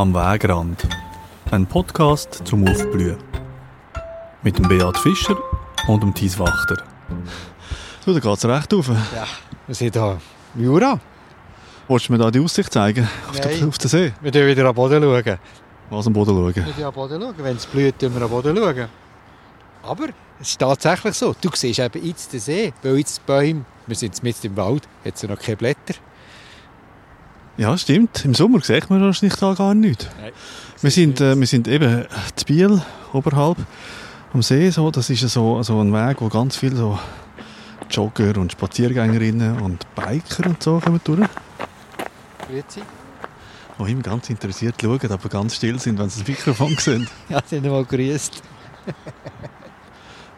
Am Wegrand. Ein Podcast zum Aufblühen. Mit dem Beat Fischer und dem Thies Wachter. Du, da geht's recht auf. Ja, wir sind hier im Jura. Wolltest du mir da die Aussicht zeigen? Auf, Nein. den, auf den See? Wir schauen wieder am Boden. Schauen. Was am Boden schauen? Wir schauen am Boden. Schauen. Wenn es blüht, schauen wir am Boden. Schauen. Aber es ist tatsächlich so. Du siehst eben jetzt den See, weil jetzt die Bäume, wir sind mitten im Wald, hat es noch keine Blätter. Ja, stimmt. Im Sommer sieht man wahrscheinlich da gar nichts. Nein. Wir sind, äh, wir sind eben zu Biel, oberhalb am See. So. Das ist so, so ein Weg, wo ganz viele so Jogger und Spaziergängerinnen und Biker und so kommen durch. Grüezi. Die immer ganz interessiert schauen, aber ganz still sind, wenn sie das Mikrofon sehen. Ja, sind mal grüßt.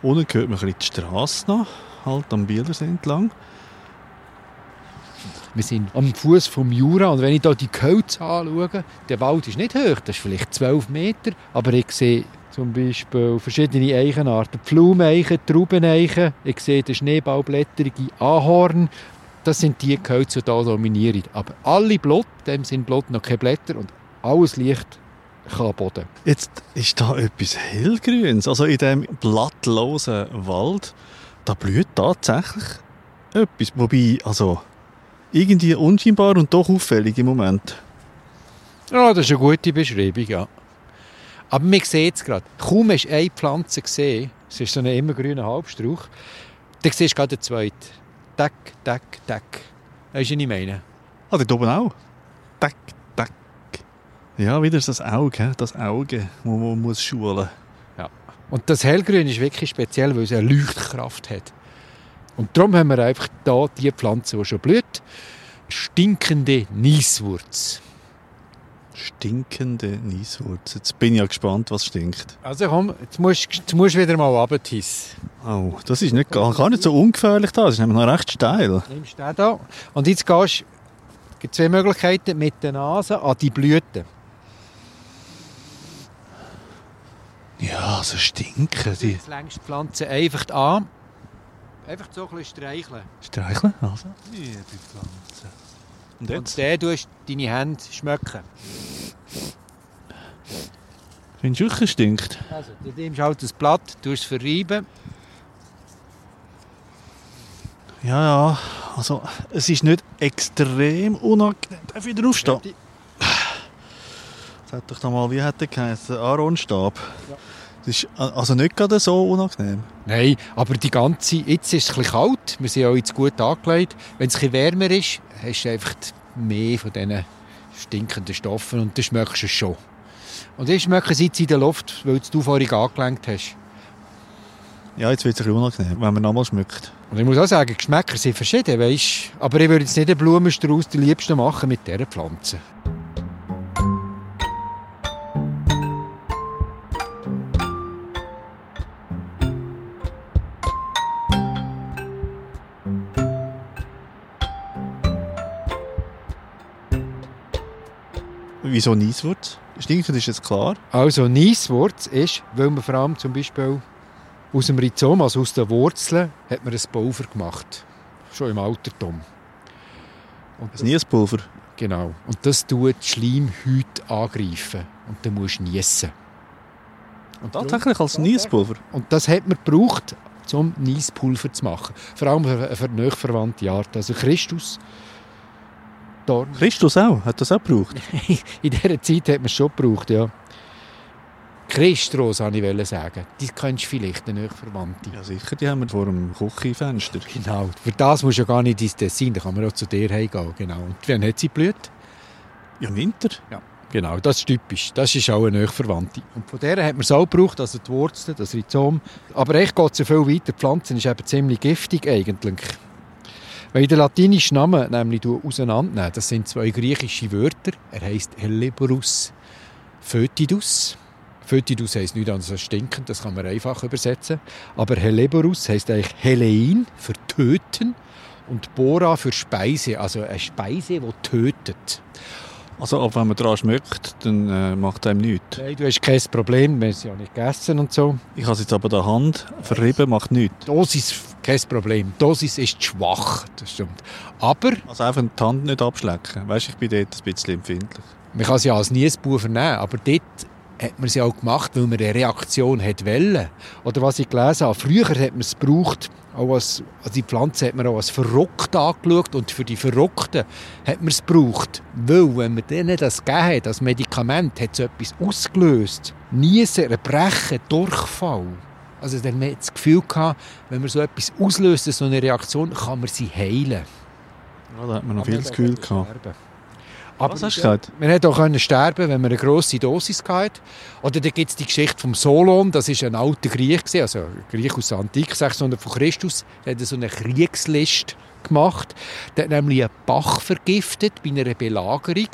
Unten hört man ein bisschen die Straße noch, halt am Bielersee entlang. Wir sind am Fuß vom Jura und wenn ich hier die Gehölze anschaue, der Wald ist nicht hoch, das ist vielleicht 12 Meter, aber ich sehe zum Beispiel verschiedene Eichenarten, Pflumeichen, Traubeneichen, ich sehe den schneeballblätterige Ahorn, das sind die Gehölze, die hier dominieren. Aber alle Blut, dem sind Blut noch keine Blätter und alles Licht Boden. Jetzt ist da etwas hellgrünes. Also in diesem blattlosen Wald, da blüht tatsächlich etwas. Wobei, also irgendwie unscheinbar und doch auffällig im Moment. Ja, das ist eine gute Beschreibung, ja. Aber man sieht es gerade. Kaum hast du eine Pflanze gesehen, es ist so ein immergrüner Halbstrauch, dann siehst du gerade den zweiten. Tack, tack, tack. Weißt du, was ich meine? Ah, dort oben auch. Tack, tack. Ja, wieder das Auge, das Auge, das man muss schulen Und das Hellgrün ist wirklich speziell, weil es eine Leuchtkraft hat. Und darum haben wir einfach hier die Pflanze, die schon blüht. Stinkende Nieswurz. Stinkende Nieswurz. Jetzt bin ich ja gespannt, was stinkt. Also komm, jetzt musst, jetzt musst du wieder mal runtertissen. Oh, das ist nicht, gar, gar nicht so ungefährlich da. Das ist nämlich noch recht steil. Nimmst den hier. Und jetzt gehst du, es gibt zwei Möglichkeiten, mit der Nase an die Blüten. Ja, so stinken die. Jetzt längst die Pflanze einfach an. Einfach so ein bisschen streicheln. Streicheln? Also, liebe Pflanze. Und Und dann tust du deine Hände schmecken. Findest du wirklich, es stinkt? Also, du nimmst halt das Blatt, tust es verreiben. Ja, ja. Also, es ist nicht extrem unangenehm. Darf ich wieder aufstehen? Das hat doch da mal, wie hat der geheißen? Aaronstab. Ja. Das ist also nicht gerade so unangenehm. Nein, aber die ganze, jetzt ist es ein kalt, wir sind auch jetzt gut angelegt. Wenn es ein wärmer ist, hast du einfach mehr von diesen stinkenden Stoffen und dann schmeckst du es schon. Und dann schmecken sie jetzt in der Luft, weil du vorhin angelenkt hast. Ja, jetzt wird es ein unangenehm, wenn man nochmal schmeckt. Und ich muss auch sagen, Geschmäcker sind verschieden, weißt? aber ich würde jetzt nicht einen Blumenstrauß die liebsten machen mit dieser Pflanze. Wieso Nieswurz? Stinkend ist jetzt klar. Also Nieswurz ist, weil man vor allem zum Beispiel aus dem Rhizom, also aus den Wurzeln, hat man ein Pulver gemacht. Schon im Altertum. Und Das Niespulver. Genau. Und das tut die Schleimhäute angreifen. Und dann musst du niesen. Und, Tatsächlich als Niespulver. und das hat man gebraucht, um Niespulver zu machen. Vor allem für, für eine verwandte Art. Also Christus, Dorn. Christus auch. Hat das auch gebraucht? In dieser Zeit hat man es schon gebraucht, ja. Christros, wollte ich sagen. Die kennst du vielleicht, eine Verwandte. Ja, sicher. Die haben wir vor dem Küchenfenster. Genau. Für das musst du ja gar nicht ins Tessin, da kann man auch zu dir heimgehen. Genau. Und wann hat sie blüht? Ja, im Winter. Genau, das ist typisch. Das ist auch eine Verwandte. Und von der hat man es auch gebraucht, also die Wurzeln, das Rhizom. Aber echt geht es ja viel weiter. Die Pflanze ist eben ziemlich giftig eigentlich. Wenn ich den latinischen Namen nämlich auseinandernehme, das sind zwei griechische Wörter. Er heißt Helleborus foetidus. Foetidus heisst nichts anderes als stinkend, das kann man einfach übersetzen. Aber Helleborus heisst eigentlich Helein, für töten. Und Bora für Speise, also eine Speise, die tötet. Also, aber wenn man daran schmeckt, dann äh, macht einem nichts. Nein, du hast kein Problem, wir haben es ja nicht gegessen und so. Ich habe es jetzt aber der Hand verrieben, macht nichts. Dosis, kein Problem. Dosis ist schwach, das stimmt. Aber, Also einfach die Hand nicht abschlecken. Weißt ich bin dort ein bisschen empfindlich. Man kann es ja als Niesbau vernehmen, aber dort hat man es ja auch gemacht, weil man eine Reaktion hat wollen. Oder was ich gelesen habe, früher hat man es gebraucht, auch als, also die Pflanze hat man auch als verrückt angeschaut und für die Verrückten hat man es gebraucht. Weil, wenn man denen das gegeben hat, das Medikament, hat es etwas ausgelöst. Niesen, Erbrechen, Durchfall. Also dann hat das Gefühl gehabt, wenn man so etwas auslöst, so eine Reaktion, kann man sie heilen. Ja, da hat man noch viel das Gefühl gehabt. Aber Was hast du gesagt? Man hätte auch können sterben wenn man eine grosse Dosis hatte. Oder da gibt es die Geschichte vom Solon, das ist ein alter Griech, also ein Griech aus der Antike, 600 vor Christus, der hat so eine Kriegslist gemacht. Der hat nämlich einen Bach vergiftet bei einer Belagerung.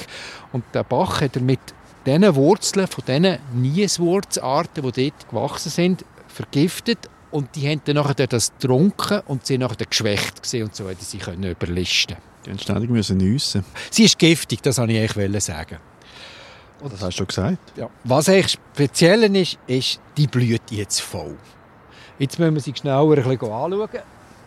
Und der Bach hat er mit diesen Wurzeln von diesen Nieswurzarten, die dort gewachsen sind, vergiftet. Und die haben dann nachher das getrunken und sind nachher geschwächt gewesen und so hätten sie können überlisten Die haben ständig müssen nüssen. Sie ist giftig, das wollte ich eigentlich sagen. Das hast du schon gesagt. Ja. Was eigentlich speziell ist, ist, die blüht jetzt voll. Jetzt müssen wir sie genauer ein bisschen anschauen.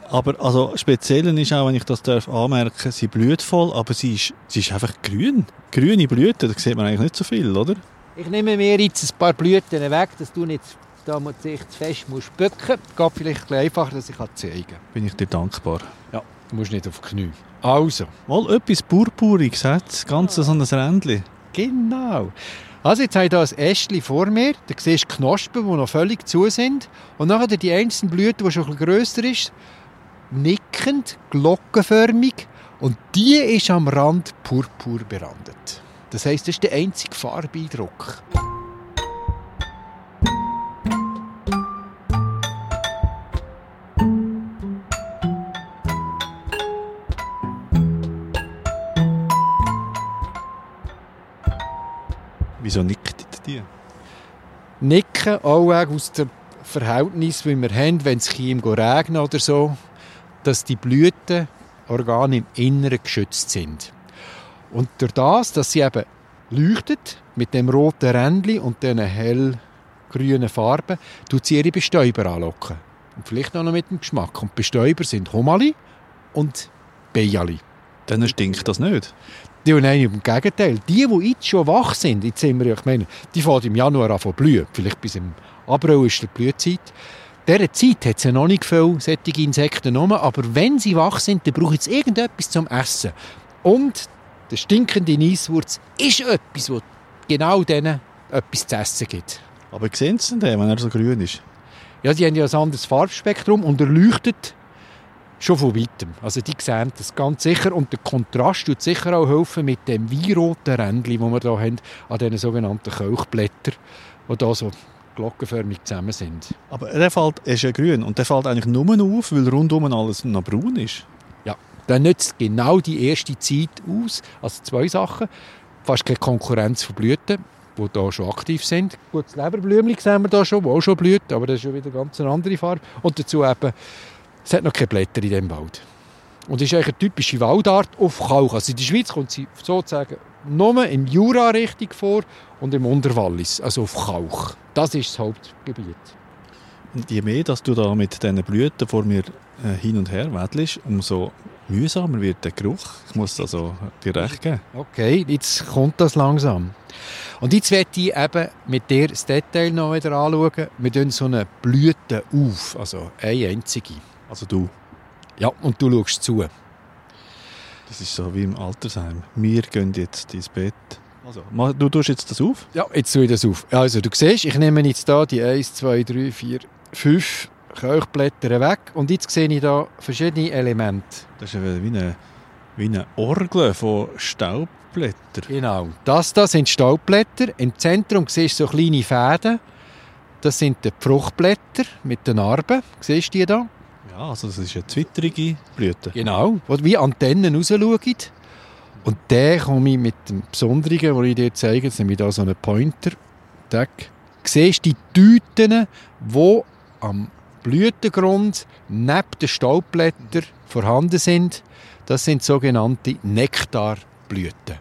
Aber also speziell ist auch, wenn ich das darf anmerken, sie blüht voll, aber sie ist, sie ist einfach grün. Grüne Blüten, da sieht man eigentlich nicht so viel, oder? Ich nehme mir jetzt ein paar Blüten weg, dass du nicht da man sich zu fest musst bücken. Geht vielleicht ein einfacher, dass ich zeigen kann. Bin ich dir dankbar. Ja, du musst nicht auf die Knie. Also. Mal etwas Purpuriges hat ganz so ein Rändchen. Genau. Also jetzt habe ich hier ein Ästchen vor mir. Da siehst du Knospen, die noch völlig zu sind. Und nachher die einzelnen Blüten, die schon ein bisschen grösser ist, nickend, glockenförmig. Und die ist am Rand purpur berandet. Das heisst, das ist der einzige Farbeindruck. Wieso nickt die? Nicken auch aus dem Verhältnis, wie wir haben, wenn es ihm regnet oder so, dass die Blütenorgane im Inneren geschützt sind. Und durch das, dass sie eben leuchtet mit dem roten Rändchen und diesen hellgrünen Farben, tut sie ihre Bestäuber anlocken. Und vielleicht auch noch mit dem Geschmack. Und Bestäuber sind Homali und Bejali. Dann stinkt das nicht. Die, nein, im Gegenteil. Die, die jetzt schon wach sind, jetzt sind wir, ja, ich meine, die fangen im Januar an zu blühen. Vielleicht bis im April ist die Blühzeit. In dieser Zeit hat es ja noch nicht viele solche Insekten rum, aber wenn sie wach sind, dann brauchen sie irgendetwas zum Essen. Und der stinkende Neisswurz ist etwas, das genau denen etwas zu essen gibt. Aber sehen Sie denn, wenn er so grün ist? Ja, die haben ja ein anderes Farbspektrum und er leuchtet schon von weitem. Also die sehen das ganz sicher und der Kontrast tut sicher auch helfen mit dem weinroten Rändchen, das wir hier haben, an diesen sogenannten Kelchblättern, die hier so glockenförmig zusammen sind. Aber der fällt, er ist ja grün und der fällt eigentlich nur auf, weil rundum alles noch braun ist. Ja, dann nützt genau die erste Zeit aus. Also zwei Sachen. Fast keine Konkurrenz von Blüten, die hier schon aktiv sind. Gut, das Leberblümchen sehen wir hier schon, das auch schon blüht, aber das ist schon wieder ganz eine andere Farbe. Und dazu eben, es hat noch keine Blätter in diesem Wald. Und es ist eigentlich eine typische Waldart auf Kalk. Also in der Schweiz kommt sie sozusagen nur im Jura richtig vor und im Unterwallis, also auf Kalk. Das ist das Hauptgebiet. Und je mehr, dass du da mit diesen Blüten vor mir äh, hin und her wedelst, umso mühsamer wird der Geruch. Ich muss also dir recht geben. Okay, jetzt kommt das langsam. Und jetzt werde ich eben mit dir das Detail noch wieder anschauen. Wir tun so eine Blüte auf, also eine einzige. Also du. Ja, und du schaust zu. Das ist so wie im Altersheim. Wir gehen jetzt ins Bett. Also, du tust jetzt das auf? Ja, jetzt tue ich das auf. Also, du siehst, ich nehme jetzt hier die 1, 2, 3, 4, 5 Kelchblätter weg und jetzt sehe ich hier verschiedene Elemente. Das ist wie eine, wie eine Orgel von Staubblättern. Genau. Das, das sind Staubblätter. Im Zentrum siehst du so kleine Fäden. Das sind die Fruchtblätter mit den Narben. Siehst du die da? Also das ist eine zwitterige Blüte. Genau, die wie Antennen rausschauen. Und der komme ich mit dem Besonderen, den ich dir zeige, jetzt nehme ich hier so einen Pointer. Tag. Siehst die Tüten, die am Blütengrund neben den Staubblättern vorhanden sind? Das sind sogenannte Nektarblüten.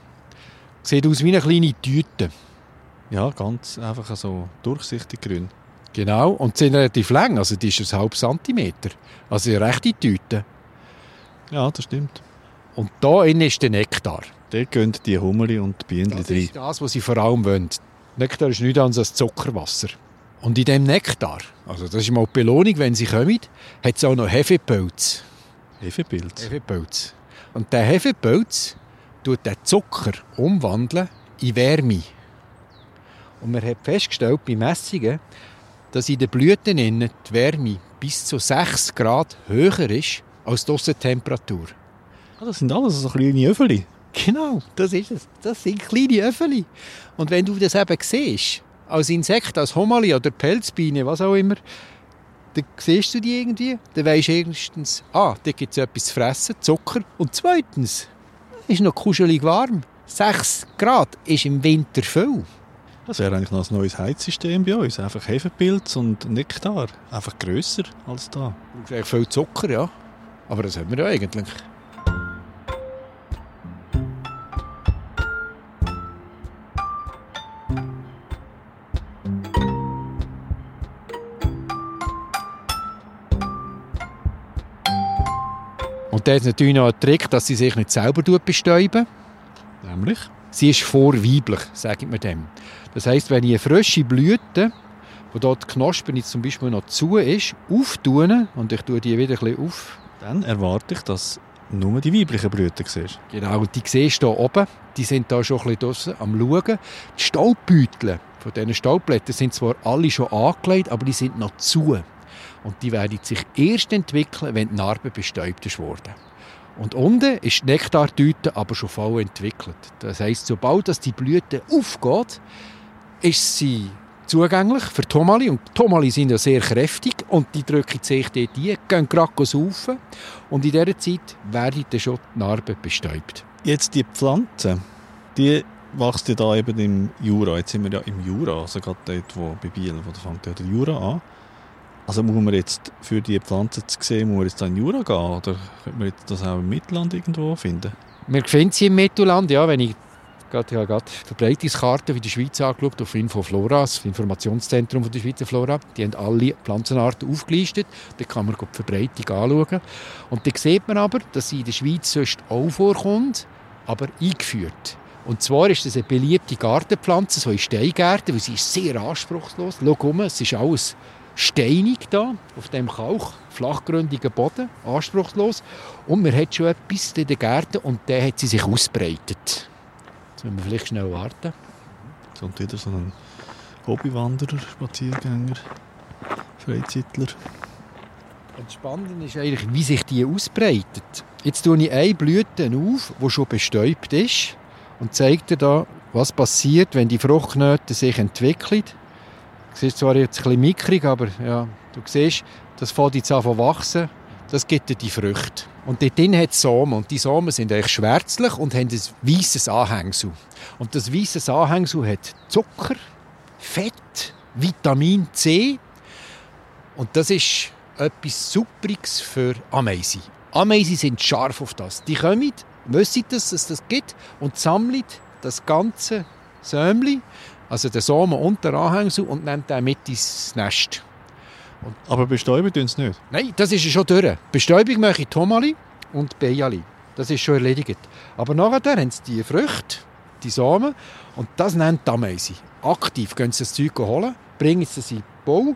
Sieht aus wie eine kleine Tüte. Ja, ganz einfach so durchsichtig grün. Genau, und sie sind relativ lang, also die ist ein halb Zentimeter. Also eine rechte Tüte. Ja, das stimmt. Und da innen ist der Nektar. Dort gehen die Hummeli und die Bienen Das rein. ist das, was sie vor allem wollen. Nektar ist nichts anderes als Zuckerwasser. Und in dem Nektar, also das ist mal die Belohnung, wenn sie kommen, hat es auch noch Hefepilz. Hefepilz. Hefepilz. Und der Hefepilz tut den Zucker umwandeln in Wärme. Und man hat festgestellt bei Messungen, dass in den Blüten die Wärme bis zu 6 Grad höher ist als die Aussentemperatur. Ah, das sind alles so kleine Öffeli. Genau, das ist es. Das sind kleine Öffeli. Und wenn du das eben siehst, als Insekt, als Homali oder Pelzbiene, was auch immer, dann siehst du die irgendwie, dann weisst du erstens, ah, da gibt es etwas zu fressen, Zucker. Und zweitens, ist noch kuschelig warm. 6 Grad ist im Winter viel. Das wäre eigentlich noch ein neues Heizsystem bei uns. Einfach Hefepilz und Nektar. Einfach grösser als da. Du eigentlich viel Zucker, ja. Aber das haben wir ja eigentlich. Und da ist natürlich noch ein Trick, dass sie sich nicht selber bestäuben. Nämlich? Sie ist vorweiblich, sage ich mir dem. Das heisst, wenn ich eine frische Blüte, wo dort die Knospe jetzt zum Beispiel noch zu ist, auftue und ich tue die wieder ein bisschen auf, Dann erwarte ich, dass nur die weiblichen Blüten siehst. Genau, und die siehst du hier oben, die sind da schon ein bisschen draussen am Schauen. Die Staubbeutel von diesen Staubblättern sind zwar alle schon angelegt, aber die sind noch zu. Und die werden sich erst entwickeln, wenn die Narbe bestäubt ist worden. Und unten ist die Nektardüte aber schon voll entwickelt. Das heisst, sobald das die Blüte aufgeht, ist sie zugänglich für Tomali. Und Tomali sind ja sehr kräftig und die drücken sich dort ein, gehen gerade saufen. Und in dieser Zeit werden dann schon die Narben bestäubt. Jetzt die Pflanzen, die wächst ja da eben im Jura. Jetzt sind wir ja im Jura, also gerade dort, wo bei Biel, wo fängt ja der Jura an. Also muss man jetzt für die Pflanzen zu sehen, muss man jetzt in den Jura gehen oder könnte man jetzt das auch im Mittelland irgendwo finden? Wir finden sie im Mittelland, ja, wenn ich gerade, ja, gerade die Verbreitungskarte in der Schweiz angeschaut, auf Infoflora, das Informationszentrum der Schweizer Flora. Die haben alle Pflanzenarten aufgelistet. Da kann man die Verbreitung anschauen. Und da sieht man aber, dass sie in der Schweiz sonst auch vorkommt, aber eingeführt. Und zwar ist das eine beliebte Gartenpflanze, so in Steingärten, weil sie ist sehr anspruchslos. Schau um, es ist alles steinig da, auf dem Kauch, flachgründigen Boden, anspruchslos. Und man hat schon etwas in den Gärten und der hat sie sich ausbreitet. Jetzt müssen wir vielleicht schnell warten. So und wieder so ein Hobbywanderer, Spaziergänger, Freizeitler. Das Spannende ist eigentlich, wie sich die ausbreitet. Jetzt tue ich eine Blüte auf, die schon bestäubt ist und zeige dir da, was passiert, wenn die Fruchtknoten sich entwickeln. Du siehst zwar jetzt ein bisschen mickrig, aber ja, du siehst, das fängt jetzt an zu wachsen. Das gibt die Früchte. Und dort drin hat es Samen. Und die Samen sind eigentlich schwärzlich und haben ein weißes Anhängsel. Und das weiße Anhängsel hat Zucker, Fett, Vitamin C. Und das ist etwas Superiges für Ameisen. Ameisen sind scharf auf das. Die kommen, wissen, dass es das gibt und sammeln das ganze Sämli, also den Samen und den Anhängsel und nehmen den mit ins Nest. Aber bestäuben tun sie nicht. Nein, das ist schon durch. Bestäubung mache ich Tomali und Bejali. Das ist schon erledigt. Aber nachher haben sie die Früchte, die Samen, und das nennt die Ameise. Aktiv gehen sie das Zeug holen, bringen es in den Bau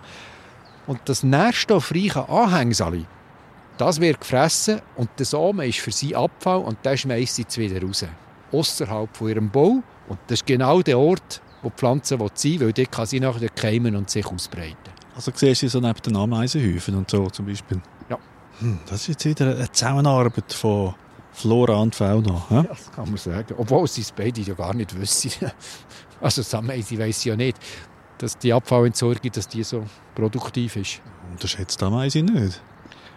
und das nährstoffreiche Anhängsel, das wird gefressen und der Samen ist für sie Abfall und der schmeißt sie wieder raus. Außerhalb von ihrem Bau. Und das ist genau der Ort, wo die Pflanze sein will, weil dort kann sie nachher keimen und sich ausbreiten. Also siehst du sie so neben den Ameisenhäufen und so zum Beispiel? Ja. Hm, das ist jetzt wieder eine Zusammenarbeit von Flora und Fauna. hä? Das kann man sagen. Obwohl sie es beide ja gar nicht wissen. Also das Ameise weiss ja nicht, dass die Abfallentsorgung dass die so produktiv ist. Unterschätzt die Ameise nicht.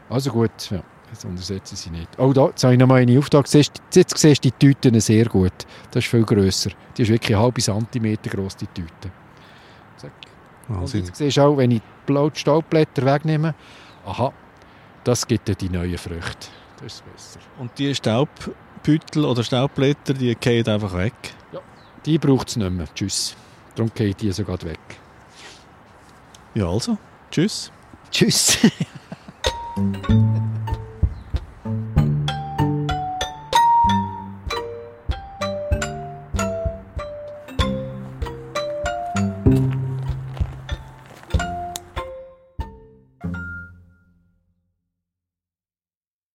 Also gut, ja, das untersetzen sie nicht. Oh, da, jetzt habe ich noch mal eine Auftrag. Jetzt siehst du die Tüten sehr gut. Das ist viel grösser. Die ist wirklich einen halben Zentimeter groß, die Tüte. Zack. Und Wahnsinn. jetzt siehst du auch, wenn ich die blauen Staubblätter wegnehme, aha, das gibt dir die neuen Früchte. Das ist besser. Und die Staubbüttel oder Staubblätter, die fallen einfach weg. Die braucht es nicht mehr. Tschüss. Darum geht die sogar weg. Ja, also. Tschüss. Tschüss.